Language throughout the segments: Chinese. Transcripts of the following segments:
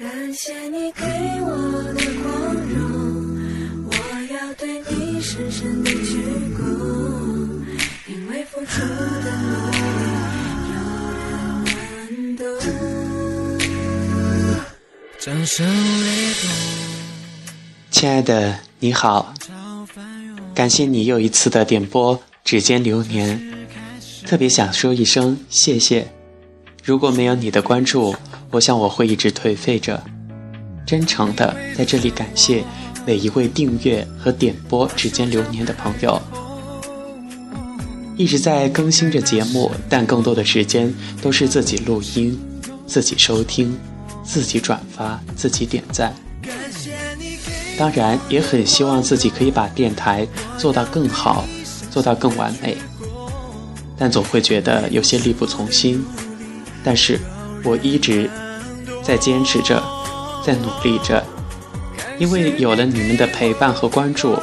感谢你给我的光荣，我要对你深深的鞠躬，因为付出的努力有人能懂。掌声雷动，亲爱的，你好，感谢你又一次的点播《指尖流年》，特别想说一声谢谢。如果没有你的关注，我想我会一直颓废着。真诚的在这里感谢每一位订阅和点播《指尖流年》的朋友。一直在更新着节目，但更多的时间都是自己录音、自己收听、自己转发、自己点赞。当然，也很希望自己可以把电台做到更好，做到更完美。但总会觉得有些力不从心。但是，我一直在坚持着，在努力着，因为有了你们的陪伴和关注，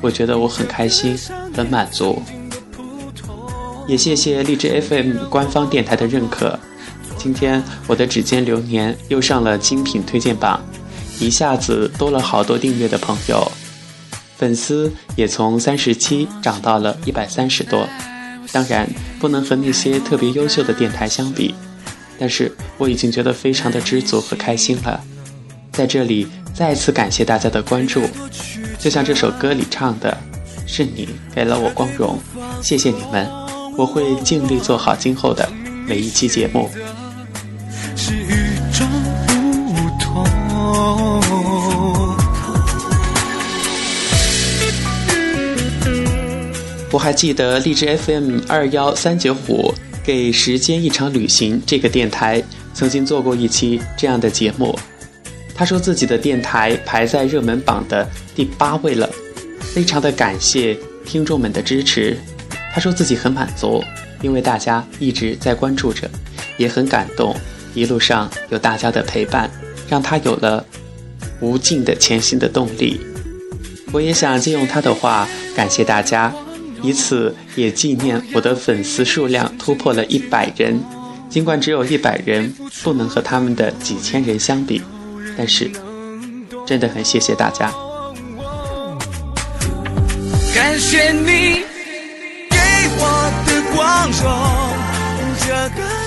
我觉得我很开心，很满足。也谢谢荔枝 FM 官方电台的认可，今天我的指尖流年又上了精品推荐榜，一下子多了好多订阅的朋友，粉丝也从三十七涨到了一百三十多。当然不能和那些特别优秀的电台相比，但是我已经觉得非常的知足和开心了。在这里再次感谢大家的关注，就像这首歌里唱的：“是你给了我光荣，谢谢你们，我会尽力做好今后的每一期节目。”我还记得荔枝 FM 二幺三九五给《时间一场旅行》这个电台曾经做过一期这样的节目。他说自己的电台排在热门榜的第八位了，非常的感谢听众们的支持。他说自己很满足，因为大家一直在关注着，也很感动。一路上有大家的陪伴，让他有了无尽的前行的动力。我也想借用他的话感谢大家。以此也纪念我的粉丝数量突破了一百人，尽管只有一百人，不能和他们的几千人相比，但是真的很谢谢大家。感谢你给我的光荣，这个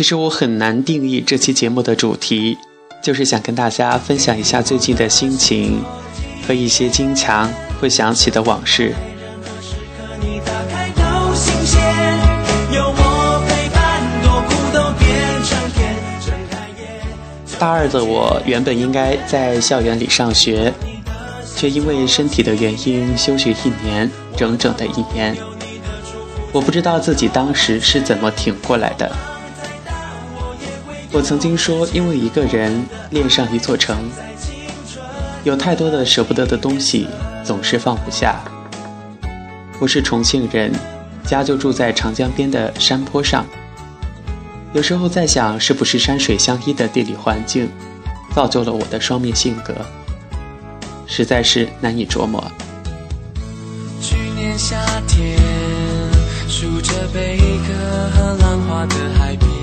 其实我很难定义这期节目的主题，就是想跟大家分享一下最近的心情和一些经常会想起的往事。大二的我原本应该在校园里上学，却因为身体的原因休学一年，整整的一年。我不知道自己当时是怎么挺过来的。我曾经说，因为一个人恋上一座城，有太多的舍不得的东西，总是放不下。我是重庆人，家就住在长江边的山坡上。有时候在想，是不是山水相依的地理环境，造就了我的双面性格，实在是难以琢磨。去年夏天，数着贝壳和浪花的海边。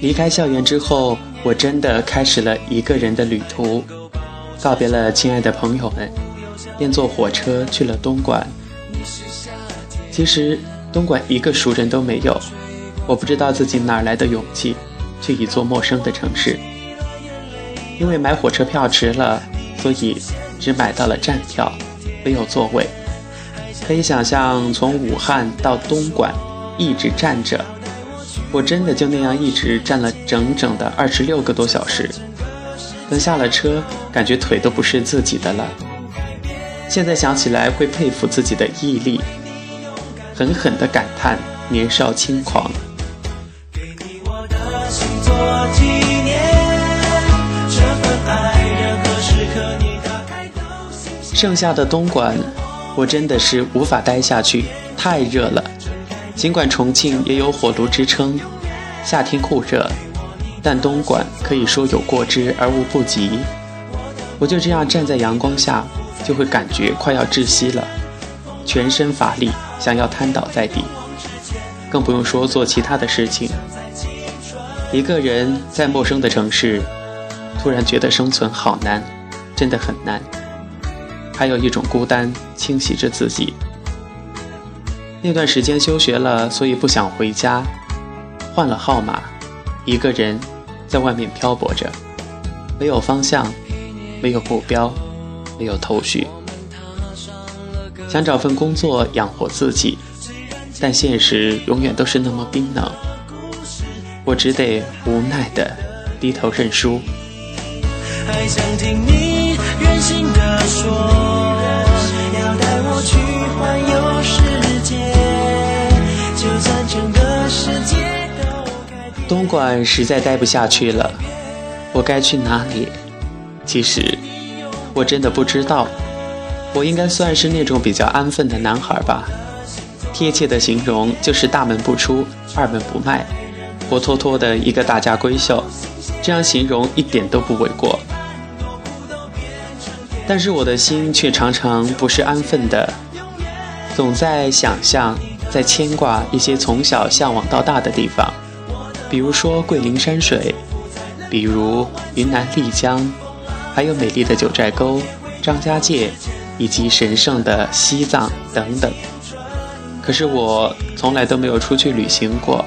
离开校园之后，我真的开始了一个人的旅途，告别了亲爱的朋友们，便坐火车去了东莞。其实东莞一个熟人都没有，我不知道自己哪来的勇气去一座陌生的城市。因为买火车票迟了，所以只买到了站票，没有座位。可以想象，从武汉到东莞，一直站着。我真的就那样一直站了整整的二十六个多小时，等下了车，感觉腿都不是自己的了。现在想起来会佩服自己的毅力，狠狠地感叹年少轻狂。给你我的心做纪念，这份爱任何时刻你打开都新鲜。剩下的东莞，我真的是无法待下去，太热了。尽管重庆也有火炉之称，夏天酷热，但东莞可以说有过之而无不及。我就这样站在阳光下，就会感觉快要窒息了，全身乏力，想要瘫倒在地，更不用说做其他的事情。一个人在陌生的城市，突然觉得生存好难，真的很难。还有一种孤单侵袭着自己。那段时间休学了，所以不想回家，换了号码，一个人在外面漂泊着，没有方向，没有目标，没有头绪。想找份工作养活自己，但现实永远都是那么冰冷。我只得无奈的低头认输。还想听你任性的说，要带我去环游东莞实在待不下去了，我该去哪里？其实我真的不知道。我应该算是那种比较安分的男孩吧，贴切的形容就是大门不出，二门不迈。活脱脱的一个大家闺秀，这样形容一点都不为过。但是我的心却常常不是安分的，总在想象，在牵挂一些从小向往到大的地方，比如说桂林山水，比如云南丽江，还有美丽的九寨沟、张家界，以及神圣的西藏等等。可是我从来都没有出去旅行过。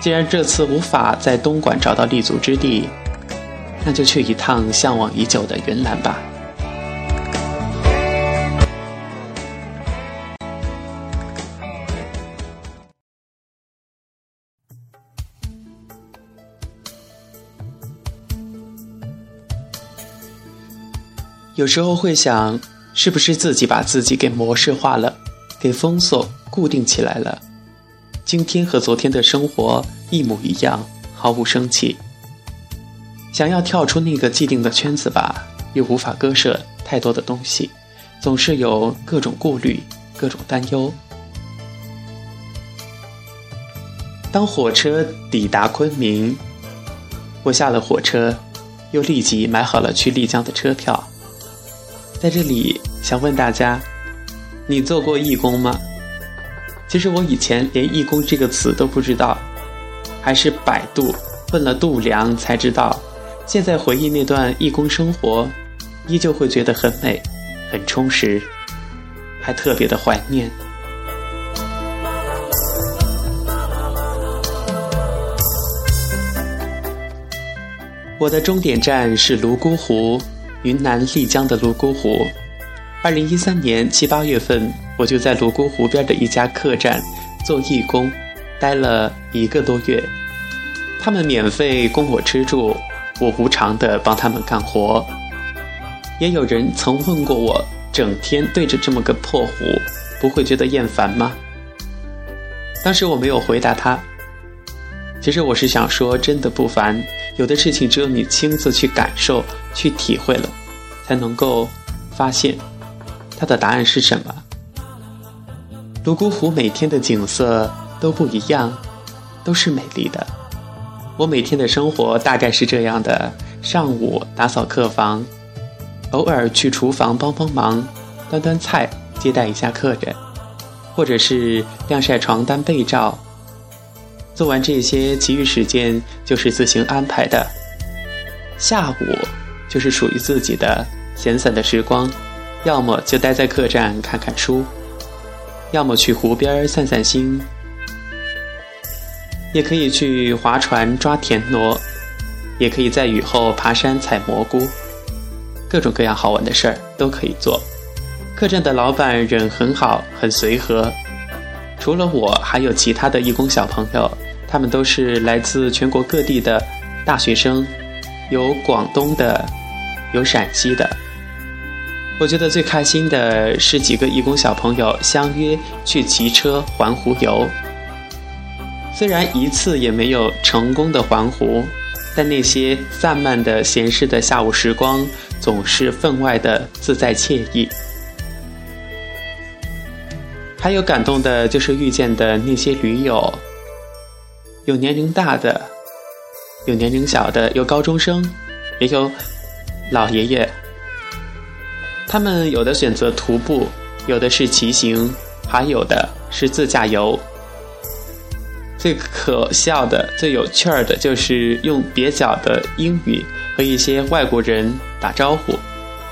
既然这次无法在东莞找到立足之地，那就去一趟向往已久的云南吧。有时候会想，是不是自己把自己给模式化了，给封锁、固定起来了？今天和昨天的生活一模一样，毫无生气。想要跳出那个既定的圈子吧，又无法割舍太多的东西，总是有各种顾虑、各种担忧。当火车抵达昆明，我下了火车，又立即买好了去丽江的车票。在这里想问大家，你做过义工吗？其实我以前连“义工”这个词都不知道，还是百度问了度娘才知道。现在回忆那段义工生活，依旧会觉得很美、很充实，还特别的怀念。我的终点站是泸沽湖，云南丽江的泸沽湖。二零一三年七八月份。我就在泸沽湖边的一家客栈做义工，待了一个多月。他们免费供我吃住，我无偿的帮他们干活。也有人曾问过我，整天对着这么个破湖，不会觉得厌烦吗？当时我没有回答他。其实我是想说，真的不烦。有的事情只有你亲自去感受、去体会了，才能够发现它的答案是什么。泸沽湖每天的景色都不一样，都是美丽的。我每天的生活大概是这样的：上午打扫客房，偶尔去厨房帮帮忙，端端菜，接待一下客人，或者是晾晒床单被罩。做完这些，其余时间就是自行安排的。下午就是属于自己的闲散的时光，要么就待在客栈看看书。要么去湖边散散心，也可以去划船抓田螺，也可以在雨后爬山采蘑菇，各种各样好玩的事儿都可以做。客栈的老板人很好，很随和。除了我，还有其他的义工小朋友，他们都是来自全国各地的大学生，有广东的，有陕西的。我觉得最开心的是几个义工小朋友相约去骑车环湖游。虽然一次也没有成功的环湖，但那些散漫的闲适的下午时光总是分外的自在惬意。还有感动的就是遇见的那些驴友，有年龄大的，有年龄小的，有高中生，也有老爷爷。他们有的选择徒步，有的是骑行，还有的是自驾游。最可笑的、最有趣儿的就是用蹩脚的英语和一些外国人打招呼，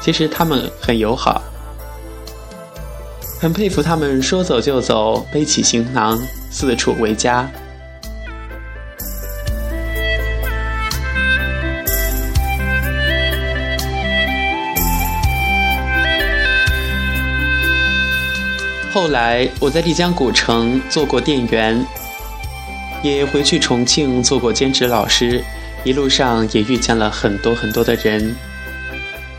其实他们很友好。很佩服他们说走就走，背起行囊，四处为家。后来我在丽江古城做过店员，也回去重庆做过兼职老师，一路上也遇见了很多很多的人。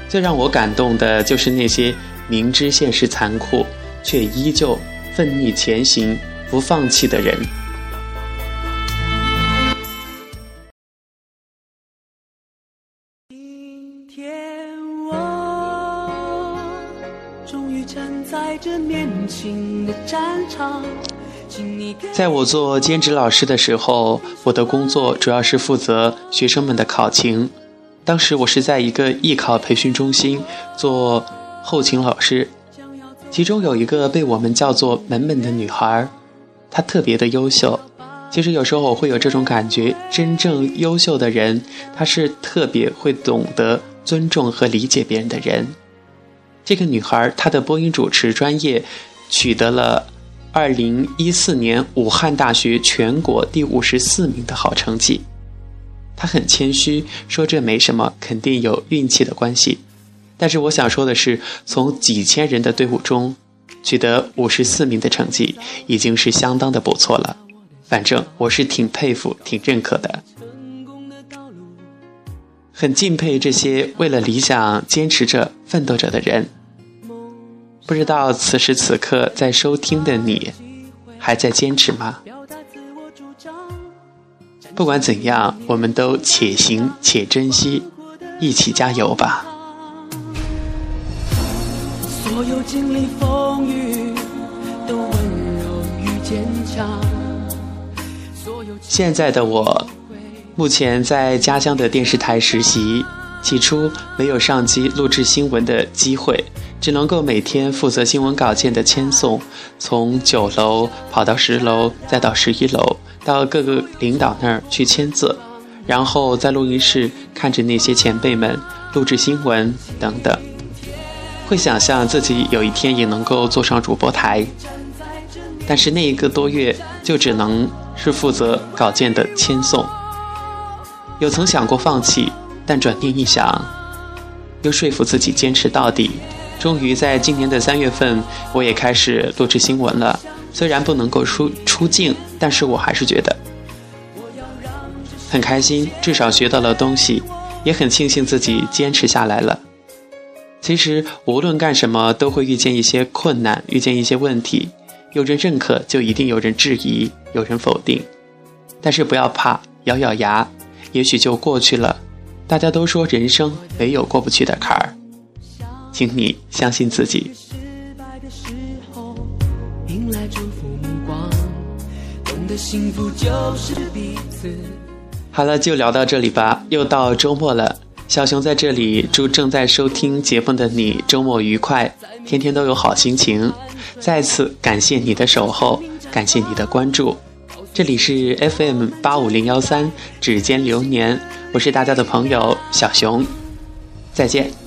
最让我感动的就是那些明知现实残酷。却依旧奋力前行、不放弃的人。在这年轻的战场。在我做兼职老师的时候，我的工作主要是负责学生们的考勤。当时我是在一个艺考培训中心做后勤老师。其中有一个被我们叫做“门门”的女孩，她特别的优秀。其实有时候我会有这种感觉：真正优秀的人，他是特别会懂得尊重和理解别人的人。这个女孩，她的播音主持专业取得了2014年武汉大学全国第五十四名的好成绩。她很谦虚，说这没什么，肯定有运气的关系。但是我想说的是，从几千人的队伍中取得五十四名的成绩，已经是相当的不错了。反正我是挺佩服、挺认可的，很敬佩这些为了理想坚持着、奋斗着的人。不知道此时此刻在收听的你，还在坚持吗？不管怎样，我们都且行且珍惜，一起加油吧。所有经历风雨都温柔与坚强。现在的我，目前在家乡的电视台实习。起初没有上机录制新闻的机会，只能够每天负责新闻稿件的签送，从九楼跑到十楼，再到十一楼，到各个领导那儿去签字，然后在录音室看着那些前辈们录制新闻等等。会想象自己有一天也能够坐上主播台，但是那一个多月就只能是负责稿件的签送。有曾想过放弃，但转念一想，又说服自己坚持到底。终于在今年的三月份，我也开始录制新闻了。虽然不能够出出镜，但是我还是觉得很开心，至少学到了东西，也很庆幸自己坚持下来了。其实无论干什么，都会遇见一些困难，遇见一些问题。有人认可，就一定有人质疑，有人否定。但是不要怕，咬咬牙，也许就过去了。大家都说人生没有过不去的坎儿，请你相信自己。好了，就聊到这里吧。又到周末了。小熊在这里祝正在收听节目的你周末愉快，天天都有好心情。再次感谢你的守候，感谢你的关注。这里是 FM 八五零幺三指尖流年，我是大家的朋友小熊，再见。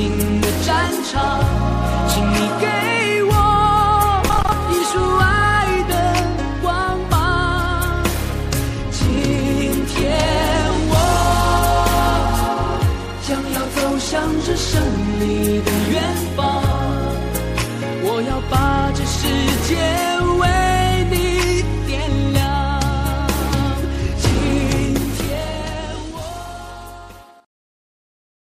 年